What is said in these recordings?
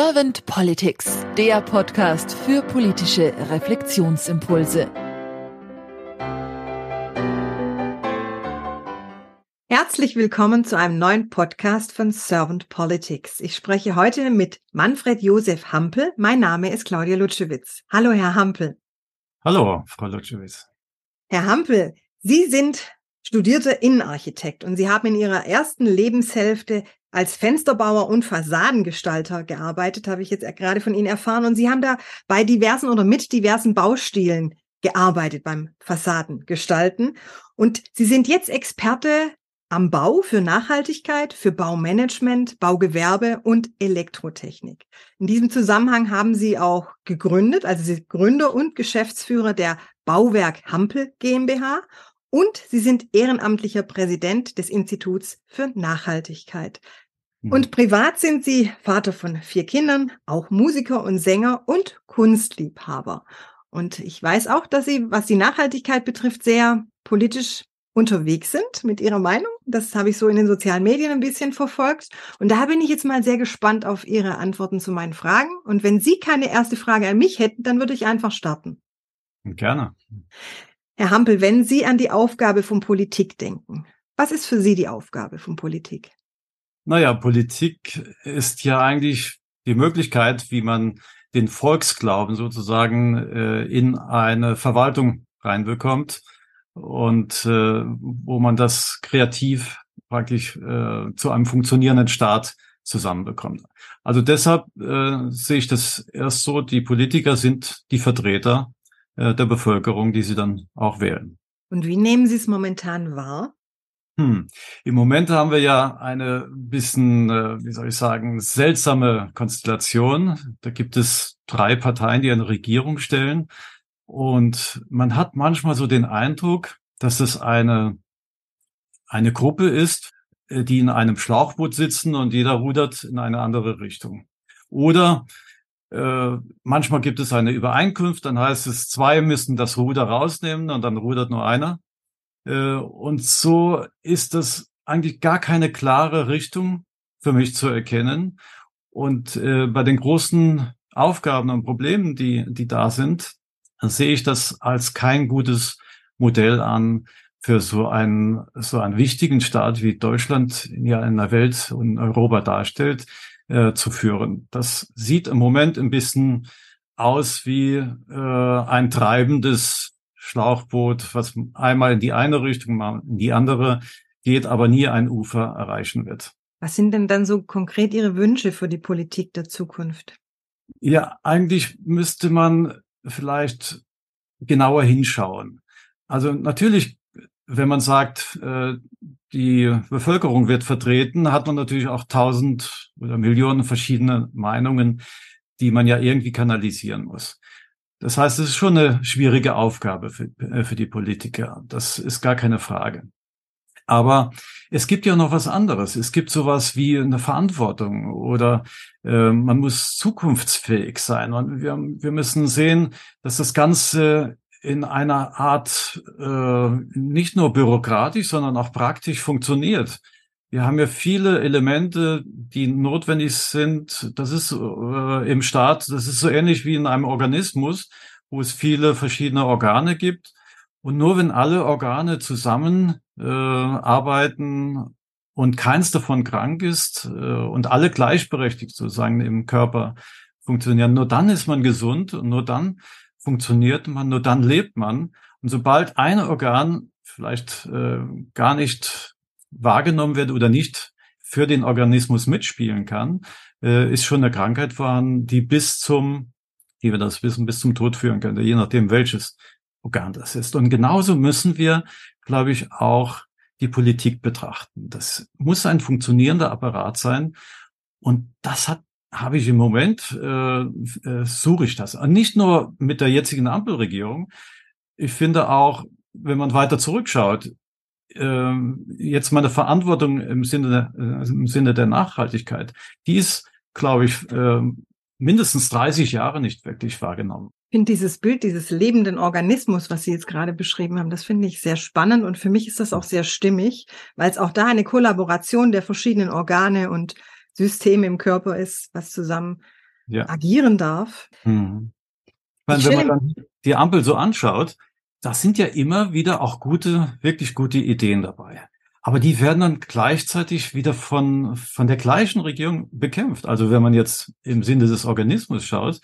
Servant Politics, der Podcast für politische Reflexionsimpulse. Herzlich willkommen zu einem neuen Podcast von Servant Politics. Ich spreche heute mit Manfred Josef Hampel. Mein Name ist Claudia Lutschewitz. Hallo, Herr Hampel. Hallo, Frau Lutschewitz. Herr Hampel, Sie sind studierter Innenarchitekt und Sie haben in Ihrer ersten Lebenshälfte als Fensterbauer und Fassadengestalter gearbeitet, habe ich jetzt gerade von Ihnen erfahren. Und Sie haben da bei diversen oder mit diversen Baustilen gearbeitet beim Fassadengestalten. Und Sie sind jetzt Experte am Bau für Nachhaltigkeit, für Baumanagement, Baugewerbe und Elektrotechnik. In diesem Zusammenhang haben Sie auch gegründet, also Sie sind Gründer und Geschäftsführer der Bauwerk Hampel GmbH und Sie sind ehrenamtlicher Präsident des Instituts für Nachhaltigkeit. Mhm. Und privat sind Sie Vater von vier Kindern, auch Musiker und Sänger und Kunstliebhaber. Und ich weiß auch, dass Sie, was die Nachhaltigkeit betrifft, sehr politisch unterwegs sind mit ihrer Meinung. Das habe ich so in den sozialen Medien ein bisschen verfolgt. Und da bin ich jetzt mal sehr gespannt auf Ihre Antworten zu meinen Fragen. Und wenn Sie keine erste Frage an mich hätten, dann würde ich einfach starten. Gerne. Herr Hampel, wenn Sie an die Aufgabe von Politik denken, was ist für Sie die Aufgabe von Politik? Naja, Politik ist ja eigentlich die Möglichkeit, wie man den Volksglauben sozusagen äh, in eine Verwaltung reinbekommt und äh, wo man das kreativ praktisch äh, zu einem funktionierenden Staat zusammenbekommt. Also deshalb äh, sehe ich das erst so, die Politiker sind die Vertreter äh, der Bevölkerung, die sie dann auch wählen. Und wie nehmen Sie es momentan wahr? Hm. Im Moment haben wir ja eine bisschen, äh, wie soll ich sagen, seltsame Konstellation. Da gibt es drei Parteien, die eine Regierung stellen. Und man hat manchmal so den Eindruck, dass es eine, eine Gruppe ist, äh, die in einem Schlauchboot sitzen und jeder rudert in eine andere Richtung. Oder äh, manchmal gibt es eine Übereinkunft, dann heißt es, zwei müssen das Ruder rausnehmen und dann rudert nur einer. Äh, und so ist das eigentlich gar keine klare Richtung für mich zu erkennen. Und äh, bei den großen Aufgaben und Problemen, die, die da sind, sehe ich das als kein gutes Modell an für so einen, so einen wichtigen Staat wie Deutschland ja in der Welt und Europa darstellt, äh, zu führen. Das sieht im Moment ein bisschen aus wie äh, ein treibendes Schlauchboot, was einmal in die eine Richtung, mal in die andere geht, aber nie ein Ufer erreichen wird. Was sind denn dann so konkret Ihre Wünsche für die Politik der Zukunft? Ja, eigentlich müsste man vielleicht genauer hinschauen. Also natürlich, wenn man sagt, äh, die Bevölkerung wird vertreten, hat man natürlich auch tausend oder Millionen verschiedene Meinungen, die man ja irgendwie kanalisieren muss. Das heißt, es ist schon eine schwierige Aufgabe für, äh, für die Politiker. Das ist gar keine Frage. Aber es gibt ja noch was anderes. Es gibt sowas wie eine Verantwortung oder äh, man muss zukunftsfähig sein. Und wir, wir müssen sehen, dass das Ganze in einer Art äh, nicht nur bürokratisch, sondern auch praktisch funktioniert. Wir haben ja viele Elemente, die notwendig sind. Das ist äh, im Staat, das ist so ähnlich wie in einem Organismus, wo es viele verschiedene Organe gibt. Und nur wenn alle Organe zusammen äh, arbeiten und keins davon krank ist äh, und alle gleichberechtigt sozusagen im Körper funktionieren, nur dann ist man gesund und nur dann funktioniert man, nur dann lebt man. Und sobald ein Organ vielleicht äh, gar nicht wahrgenommen wird oder nicht für den Organismus mitspielen kann, äh, ist schon eine Krankheit vorhanden, die bis zum, wie wir das wissen, bis zum Tod führen könnte, je nachdem welches Organ das ist. Und genauso müssen wir, glaube ich, auch die Politik betrachten. Das muss ein funktionierender Apparat sein. Und das hat habe ich im Moment, äh, äh, suche ich das. Und nicht nur mit der jetzigen Ampelregierung. Ich finde auch, wenn man weiter zurückschaut, äh, jetzt meine Verantwortung im Sinne, der, äh, im Sinne der Nachhaltigkeit, die ist, glaube ich, äh, mindestens 30 Jahre nicht wirklich wahrgenommen. Ich finde dieses Bild dieses lebenden Organismus, was Sie jetzt gerade beschrieben haben, das finde ich sehr spannend und für mich ist das auch sehr stimmig, weil es auch da eine Kollaboration der verschiedenen Organe und Systeme im Körper ist, was zusammen ja. agieren darf. Hm. Meine, wenn man dann die Ampel so anschaut, da sind ja immer wieder auch gute, wirklich gute Ideen dabei. Aber die werden dann gleichzeitig wieder von, von der gleichen Regierung bekämpft. Also wenn man jetzt im Sinne des Organismus schaut,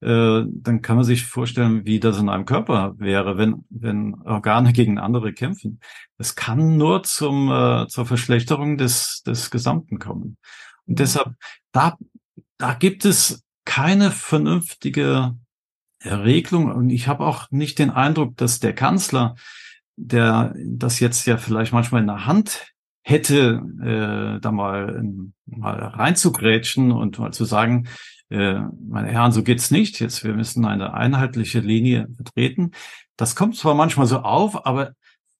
äh, dann kann man sich vorstellen, wie das in einem Körper wäre, wenn, wenn Organe gegen andere kämpfen. Es kann nur zum, äh, zur Verschlechterung des, des Gesamten kommen. Und deshalb, da, da gibt es keine vernünftige Regelung. Und ich habe auch nicht den Eindruck, dass der Kanzler, der das jetzt ja vielleicht manchmal in der Hand hätte, äh, da mal, mal reinzugrätschen und mal zu sagen, äh, meine Herren, so geht's nicht. Jetzt, wir müssen eine einheitliche Linie vertreten. Das kommt zwar manchmal so auf, aber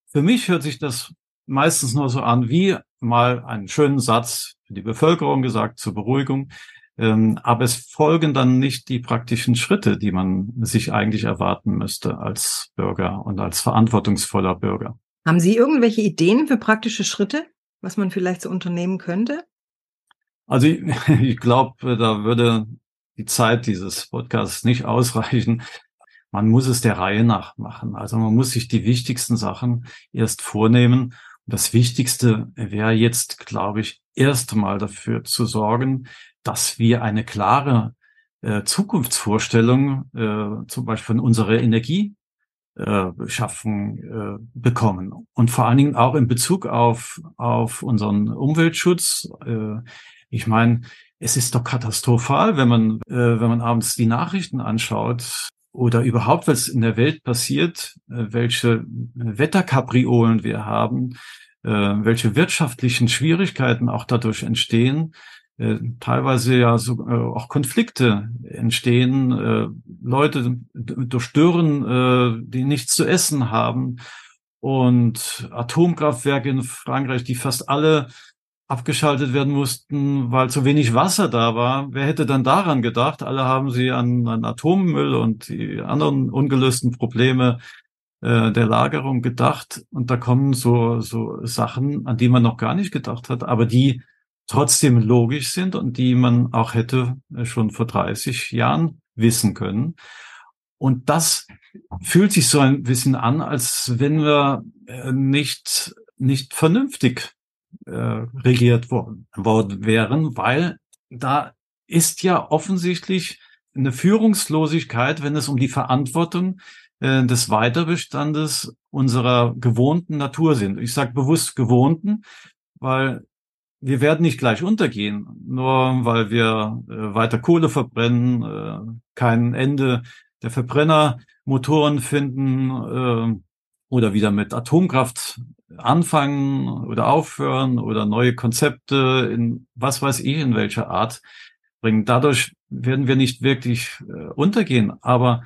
für mich hört sich das meistens nur so an wie mal einen schönen Satz für die Bevölkerung gesagt zur Beruhigung. Ähm, aber es folgen dann nicht die praktischen Schritte, die man sich eigentlich erwarten müsste als Bürger und als verantwortungsvoller Bürger. Haben Sie irgendwelche Ideen für praktische Schritte, was man vielleicht so unternehmen könnte? Also ich, ich glaube, da würde die Zeit dieses Podcasts nicht ausreichen. Man muss es der Reihe nach machen. Also man muss sich die wichtigsten Sachen erst vornehmen. Das Wichtigste wäre jetzt, glaube ich, erst mal dafür zu sorgen, dass wir eine klare äh, Zukunftsvorstellung äh, zum Beispiel von unserer Energie äh, schaffen äh, bekommen und vor allen Dingen auch in Bezug auf auf unseren Umweltschutz. Äh, ich meine, es ist doch katastrophal, wenn man äh, wenn man abends die Nachrichten anschaut oder überhaupt was in der Welt passiert, äh, welche Wetterkapriolen wir haben, welche wirtschaftlichen Schwierigkeiten auch dadurch entstehen äh, teilweise ja so, äh, auch Konflikte entstehen, äh, Leute durch Dürren, äh, die nichts zu essen haben und Atomkraftwerke in Frankreich, die fast alle abgeschaltet werden mussten, weil zu wenig Wasser da war. Wer hätte dann daran gedacht? Alle haben sie an, an Atommüll und die anderen ungelösten Probleme äh, der Lagerung gedacht. Und da kommen so, so Sachen, an die man noch gar nicht gedacht hat, aber die trotzdem logisch sind und die man auch hätte äh, schon vor 30 Jahren wissen können. Und das fühlt sich so ein bisschen an, als wenn wir äh, nicht, nicht vernünftig äh, regiert worden, worden wären, weil da ist ja offensichtlich eine Führungslosigkeit, wenn es um die Verantwortung äh, des Weiterbestandes unserer gewohnten Natur sind. Ich sage bewusst gewohnten, weil wir werden nicht gleich untergehen, nur weil wir äh, weiter Kohle verbrennen, äh, kein Ende der Verbrennermotoren finden äh, oder wieder mit Atomkraft anfangen oder aufhören oder neue Konzepte in was weiß ich in welcher Art bringen. Dadurch werden wir nicht wirklich äh, untergehen, aber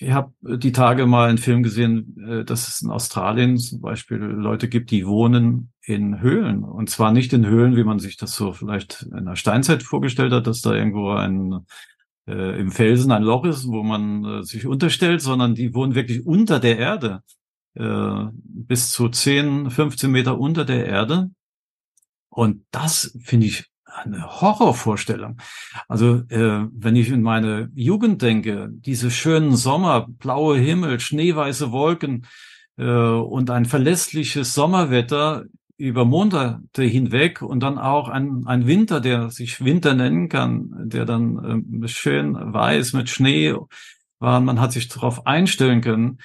ich habe die Tage mal einen Film gesehen, äh, dass es in Australien zum Beispiel Leute gibt, die wohnen in Höhlen. Und zwar nicht in Höhlen, wie man sich das so vielleicht in der Steinzeit vorgestellt hat, dass da irgendwo ein äh, im Felsen ein Loch ist, wo man äh, sich unterstellt, sondern die wohnen wirklich unter der Erde, äh, bis zu 10, 15 Meter unter der Erde. Und das finde ich eine Horrorvorstellung. Also äh, wenn ich in meine Jugend denke, diese schönen Sommer, blaue Himmel, schneeweiße Wolken äh, und ein verlässliches Sommerwetter über Monate hinweg und dann auch ein, ein Winter, der sich Winter nennen kann, der dann äh, schön weiß mit Schnee war, man hat sich darauf einstellen können.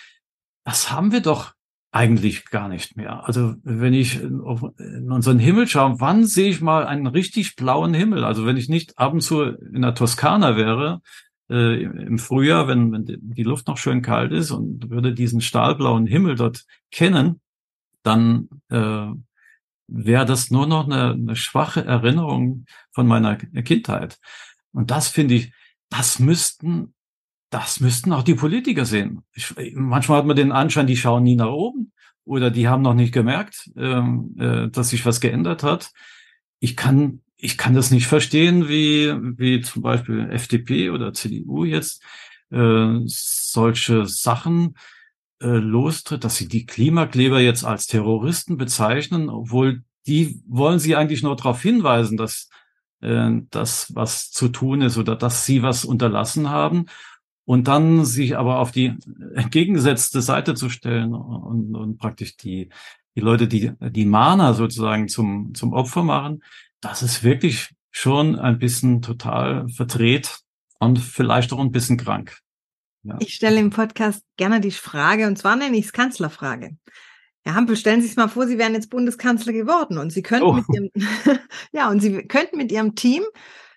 Das haben wir doch eigentlich gar nicht mehr. Also wenn ich in unseren Himmel schaue, wann sehe ich mal einen richtig blauen Himmel? Also wenn ich nicht ab und zu in der Toskana wäre, äh, im Frühjahr, wenn, wenn die Luft noch schön kalt ist und würde diesen stahlblauen Himmel dort kennen, dann äh, wäre das nur noch eine, eine schwache Erinnerung von meiner Kindheit. Und das finde ich, das müssten das müssten auch die Politiker sehen. Ich, manchmal hat man den Anschein, die schauen nie nach oben oder die haben noch nicht gemerkt, ähm, äh, dass sich was geändert hat. Ich kann, ich kann das nicht verstehen, wie, wie zum Beispiel FDP oder CDU jetzt äh, solche Sachen äh, lostritt, dass sie die Klimakleber jetzt als Terroristen bezeichnen, obwohl die wollen sie eigentlich nur darauf hinweisen, dass äh, das, was zu tun ist oder dass sie was unterlassen haben. Und dann sich aber auf die entgegengesetzte Seite zu stellen und, und praktisch die, die Leute, die die Mahner sozusagen zum, zum Opfer machen, das ist wirklich schon ein bisschen total verdreht und vielleicht auch ein bisschen krank. Ja. Ich stelle im Podcast gerne die Frage, und zwar nenne ich es Kanzlerfrage. Herr Hampel, stellen Sie sich mal vor, Sie wären jetzt Bundeskanzler geworden und Sie könnten oh. mit Ihrem, ja, und Sie könnten mit Ihrem Team,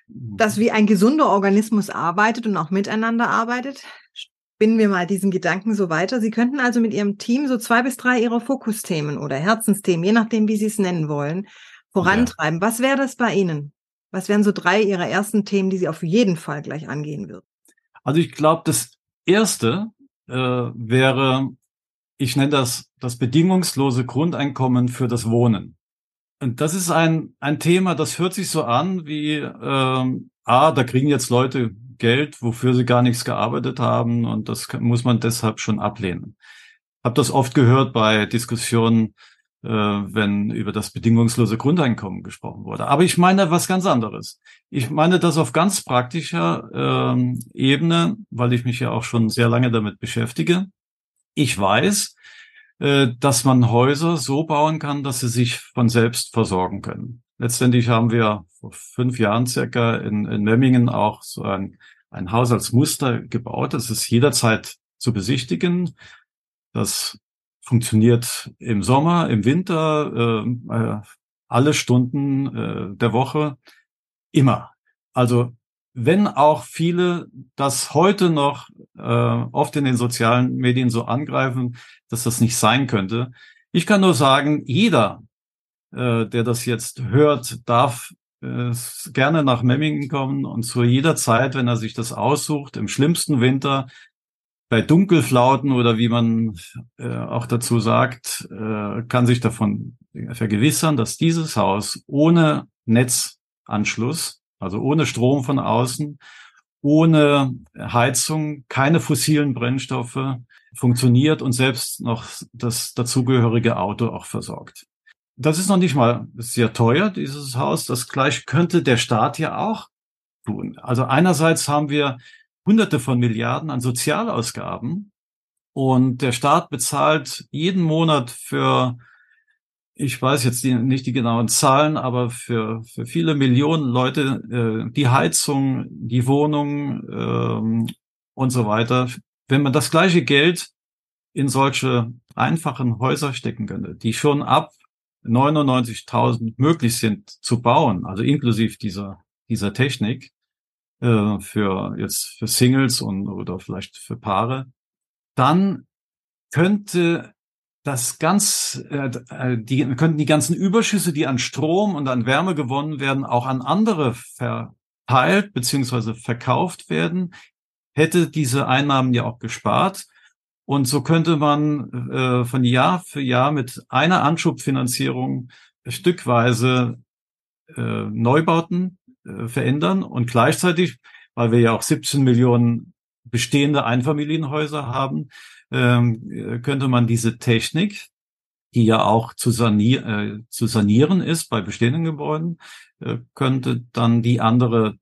das wie ein gesunder Organismus arbeitet und auch miteinander arbeitet, spinnen wir mal diesen Gedanken so weiter. Sie könnten also mit Ihrem Team so zwei bis drei Ihrer Fokusthemen oder Herzensthemen, je nachdem, wie Sie es nennen wollen, vorantreiben. Ja. Was wäre das bei Ihnen? Was wären so drei Ihrer ersten Themen, die Sie auf jeden Fall gleich angehen würden? Also ich glaube, das erste äh, wäre, ich nenne das das bedingungslose Grundeinkommen für das Wohnen. Und das ist ein, ein Thema, das hört sich so an wie, ähm, ah, da kriegen jetzt Leute Geld, wofür sie gar nichts gearbeitet haben und das muss man deshalb schon ablehnen. Hab das oft gehört bei Diskussionen äh, wenn über das bedingungslose Grundeinkommen gesprochen wurde. Aber ich meine was ganz anderes. Ich meine das auf ganz praktischer ähm, Ebene, weil ich mich ja auch schon sehr lange damit beschäftige. Ich weiß, äh, dass man Häuser so bauen kann, dass sie sich von selbst versorgen können. Letztendlich haben wir vor fünf Jahren circa in, in Memmingen auch so ein, ein Haus als Muster gebaut. Das ist jederzeit zu besichtigen. Das funktioniert im Sommer, im Winter, äh, äh, alle Stunden äh, der Woche, immer. Also wenn auch viele das heute noch äh, oft in den sozialen Medien so angreifen, dass das nicht sein könnte. Ich kann nur sagen, jeder, äh, der das jetzt hört, darf äh, gerne nach Memmingen kommen und zu jeder Zeit, wenn er sich das aussucht, im schlimmsten Winter bei Dunkelflauten oder wie man äh, auch dazu sagt, äh, kann sich davon vergewissern, dass dieses Haus ohne Netzanschluss, also ohne Strom von außen, ohne Heizung, keine fossilen Brennstoffe funktioniert und selbst noch das dazugehörige Auto auch versorgt. Das ist noch nicht mal sehr teuer, dieses Haus. Das gleiche könnte der Staat ja auch tun. Also einerseits haben wir Hunderte von Milliarden an Sozialausgaben. Und der Staat bezahlt jeden Monat für, ich weiß jetzt die, nicht die genauen Zahlen, aber für, für viele Millionen Leute äh, die Heizung, die Wohnung ähm, und so weiter. Wenn man das gleiche Geld in solche einfachen Häuser stecken könnte, die schon ab 99.000 möglich sind zu bauen, also inklusive dieser, dieser Technik, äh, für jetzt für Singles und oder vielleicht für Paare, dann könnte das ganz, äh, äh, die könnten die ganzen Überschüsse, die an Strom und an Wärme gewonnen werden, auch an andere verteilt beziehungsweise verkauft werden, hätte diese Einnahmen ja auch gespart. Und so könnte man äh, von Jahr für Jahr mit einer Anschubfinanzierung stückweise äh, Neubauten äh, verändern und gleichzeitig, weil wir ja auch 17 Millionen bestehende Einfamilienhäuser haben, ähm, könnte man diese Technik, die ja auch zu, sanier äh, zu sanieren ist bei bestehenden Gebäuden, äh, könnte dann die andere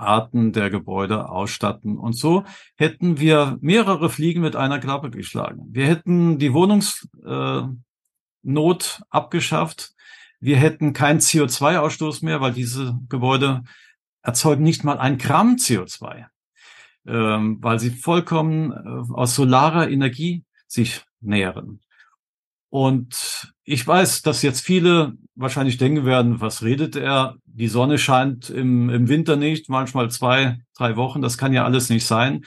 Arten der Gebäude ausstatten. Und so hätten wir mehrere Fliegen mit einer Klappe geschlagen. Wir hätten die Wohnungsnot äh, abgeschafft. Wir hätten keinen CO2-Ausstoß mehr, weil diese Gebäude erzeugen nicht mal ein Gramm CO2, ähm, weil sie vollkommen äh, aus solarer Energie sich nähren. Und ich weiß, dass jetzt viele wahrscheinlich denken werden, was redet er? Die Sonne scheint im, im Winter nicht, manchmal zwei, drei Wochen. Das kann ja alles nicht sein.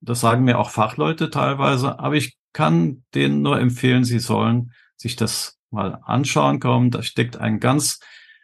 Das sagen mir auch Fachleute teilweise. Aber ich kann denen nur empfehlen, sie sollen sich das mal anschauen kommen. Da steckt ein ganz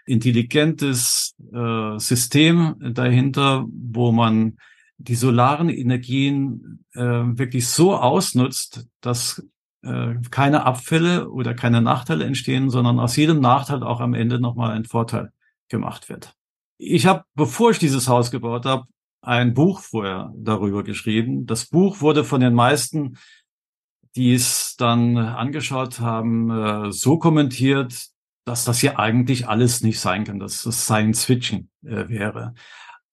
intelligentes äh, System dahinter, wo man die solaren Energien äh, wirklich so ausnutzt, dass äh, keine Abfälle oder keine Nachteile entstehen, sondern aus jedem Nachteil auch am Ende nochmal ein Vorteil gemacht wird. Ich habe, bevor ich dieses Haus gebaut habe, ein Buch vorher darüber geschrieben. Das Buch wurde von den meisten die es dann angeschaut haben, äh, so kommentiert, dass das hier eigentlich alles nicht sein kann, dass das Science Fiction äh, wäre.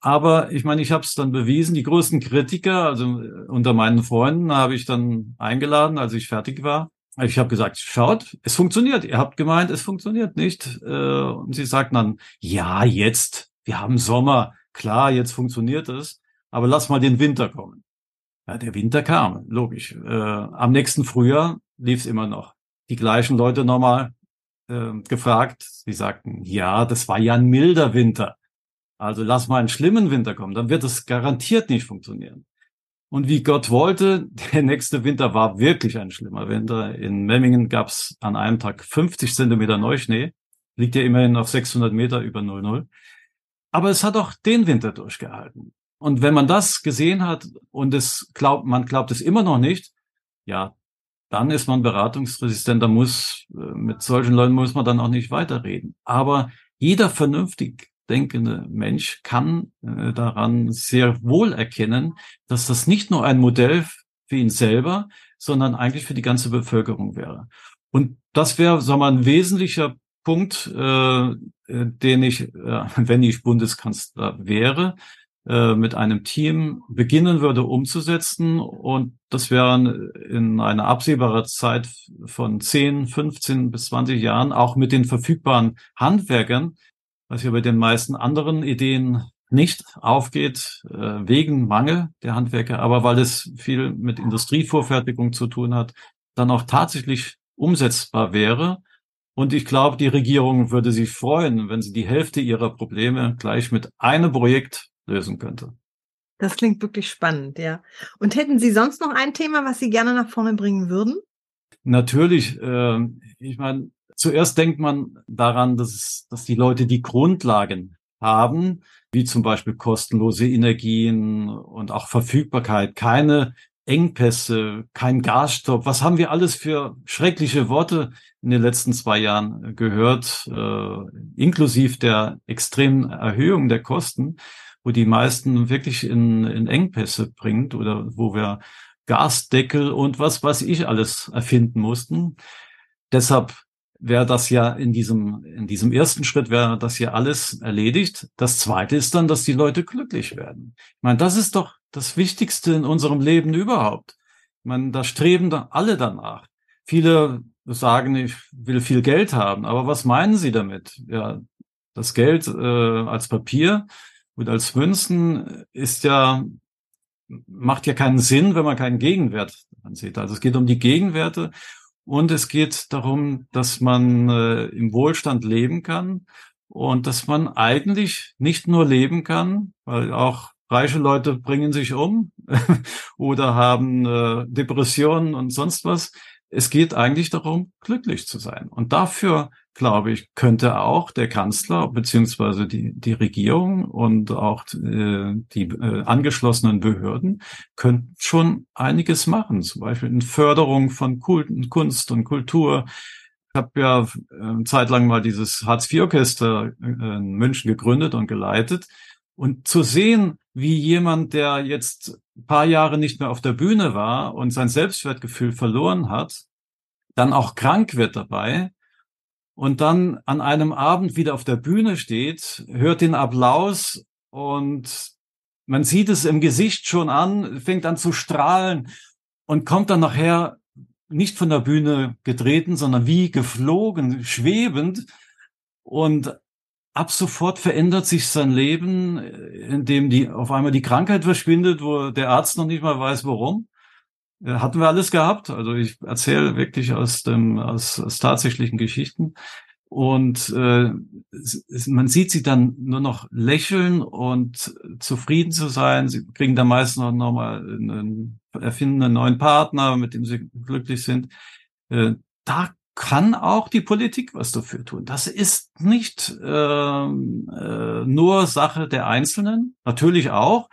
Aber ich meine, ich habe es dann bewiesen. Die größten Kritiker, also äh, unter meinen Freunden, habe ich dann eingeladen, als ich fertig war. Ich habe gesagt, schaut, es funktioniert. Ihr habt gemeint, es funktioniert nicht. Äh, und sie sagten dann, ja, jetzt, wir haben Sommer, klar, jetzt funktioniert es, aber lass mal den Winter kommen. Ja, der Winter kam, logisch. Äh, am nächsten Frühjahr lief es immer noch. Die gleichen Leute nochmal gefragt. Sie sagten, ja, das war ja ein milder Winter. Also lass mal einen schlimmen Winter kommen, dann wird es garantiert nicht funktionieren. Und wie Gott wollte, der nächste Winter war wirklich ein schlimmer Winter. In Memmingen gab es an einem Tag 50 Zentimeter Neuschnee. Liegt ja immerhin auf 600 Meter über 00. Aber es hat auch den Winter durchgehalten. Und wenn man das gesehen hat und es glaubt, man glaubt es immer noch nicht, ja, dann ist man beratungsresistent. Da muss, äh, mit solchen Leuten muss man dann auch nicht weiterreden. Aber jeder vernünftig denkende Mensch kann äh, daran sehr wohl erkennen, dass das nicht nur ein Modell für ihn selber, sondern eigentlich für die ganze Bevölkerung wäre. Und das wäre, sagen wir ein wesentlicher Punkt, äh, äh den ich, äh, wenn ich Bundeskanzler wäre, äh, mit einem Team beginnen würde umzusetzen. Und das wäre in einer absehbaren Zeit von 10, 15 bis 20 Jahren auch mit den verfügbaren Handwerkern was ja bei den meisten anderen Ideen nicht aufgeht, äh, wegen Mangel der Handwerker, aber weil es viel mit Industrievorfertigung zu tun hat, dann auch tatsächlich umsetzbar wäre. Und ich glaube, die Regierung würde sich freuen, wenn sie die Hälfte ihrer Probleme gleich mit einem Projekt lösen könnte. Das klingt wirklich spannend, ja. Und hätten Sie sonst noch ein Thema, was Sie gerne nach vorne bringen würden? Natürlich. Äh, ich meine, Zuerst denkt man daran, dass, dass die Leute die Grundlagen haben, wie zum Beispiel kostenlose Energien und auch Verfügbarkeit, keine Engpässe, kein Gasstopp. Was haben wir alles für schreckliche Worte in den letzten zwei Jahren gehört, äh, inklusive der extremen Erhöhung der Kosten, wo die meisten wirklich in, in Engpässe bringt oder wo wir Gasdeckel und was weiß ich alles erfinden mussten. Deshalb wäre das ja in diesem, in diesem ersten Schritt wäre das ja alles erledigt. Das zweite ist dann, dass die Leute glücklich werden. Ich meine, das ist doch das Wichtigste in unserem Leben überhaupt. Ich meine, da streben da alle danach. Viele sagen, ich will viel Geld haben, aber was meinen sie damit? Ja, das Geld äh, als Papier und als Münzen ist ja macht ja keinen Sinn, wenn man keinen Gegenwert ansieht. Also es geht um die Gegenwerte und es geht darum, dass man äh, im Wohlstand leben kann und dass man eigentlich nicht nur leben kann, weil auch reiche Leute bringen sich um oder haben äh, Depressionen und sonst was. Es geht eigentlich darum, glücklich zu sein. Und dafür glaube ich, könnte auch der Kanzler beziehungsweise die, die Regierung und auch äh, die äh, angeschlossenen Behörden könnten schon einiges machen, zum Beispiel in Förderung von Kunst und Kultur. Ich habe ja äh, zeitlang mal dieses Hartz-IV-Orchester äh, in München gegründet und geleitet. Und zu sehen, wie jemand, der jetzt ein paar Jahre nicht mehr auf der Bühne war und sein Selbstwertgefühl verloren hat, dann auch krank wird dabei und dann an einem Abend wieder auf der Bühne steht, hört den Applaus und man sieht es im Gesicht schon an, fängt an zu strahlen und kommt dann nachher nicht von der Bühne getreten, sondern wie geflogen, schwebend. Und ab sofort verändert sich sein Leben, indem die auf einmal die Krankheit verschwindet, wo der Arzt noch nicht mal weiß, warum. Äh, hatten wir alles gehabt. Also ich erzähle wirklich aus dem aus, aus tatsächlichen Geschichten. Und äh, man sieht sie dann nur noch lächeln und zufrieden zu sein. Sie kriegen dann meistens noch, noch mal einen, erfinden einen neuen Partner, mit dem sie glücklich sind. Äh, da kann auch die Politik was dafür tun. Das ist nicht äh, äh, nur Sache der Einzelnen, natürlich auch,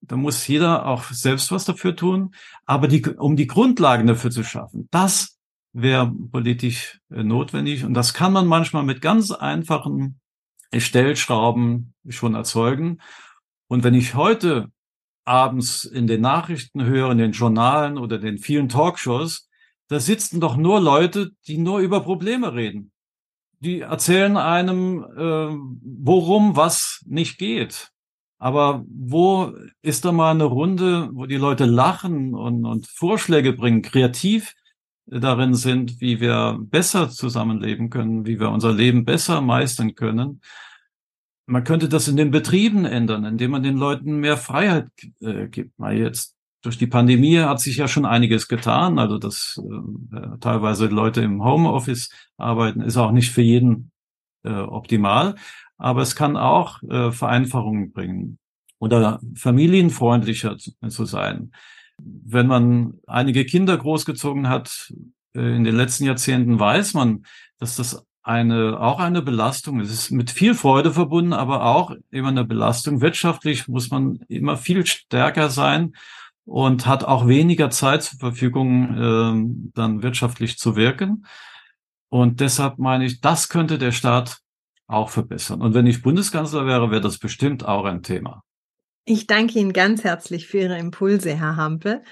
da muss jeder auch selbst was dafür tun. Aber die, um die Grundlagen dafür zu schaffen, das wäre politisch äh, notwendig. Und das kann man manchmal mit ganz einfachen Stellschrauben schon erzeugen. Und wenn ich heute abends in den Nachrichten höre, in den Journalen oder den vielen Talkshows, da sitzen doch nur Leute, die nur über Probleme reden. die erzählen einem, äh, worum was nicht geht. Aber wo ist da mal eine Runde, wo die Leute lachen und, und Vorschläge bringen, kreativ darin sind, wie wir besser zusammenleben können, wie wir unser Leben besser meistern können? Man könnte das in den Betrieben ändern, indem man den Leuten mehr Freiheit äh, gibt. Mal jetzt durch die Pandemie hat sich ja schon einiges getan. Also dass äh, teilweise Leute im Homeoffice arbeiten, ist auch nicht für jeden äh, optimal aber es kann auch äh, Vereinfachungen bringen oder familienfreundlicher zu, sein. Wenn man einige Kinder großgezogen hat äh, in den letzten Jahrzehnten, weiß man, dass das eine, auch eine Belastung ist. Es ist mit viel Freude verbunden, aber auch immer eine Belastung. Wirtschaftlich muss man immer viel stärker sein und hat auch weniger Zeit zur Verfügung, äh, dann wirtschaftlich zu wirken. Und deshalb meine ich, das könnte der Staat auch verbessern. Und wenn ich Bundeskanzler wäre, wäre das bestimmt auch ein Thema. Ich danke Ihnen ganz herzlich für Ihre Impulse, Herr Hampel.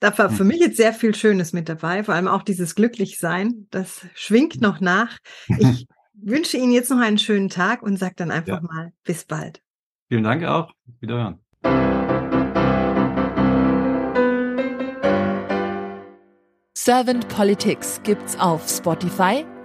Da war für hm. mich jetzt sehr viel Schönes mit dabei, vor allem auch dieses Glücklichsein. Das schwingt noch nach. Ich wünsche Ihnen jetzt noch einen schönen Tag und sage dann einfach ja. mal bis bald. Vielen Dank auch. Wiederhören. Servant Politics gibt's auf Spotify,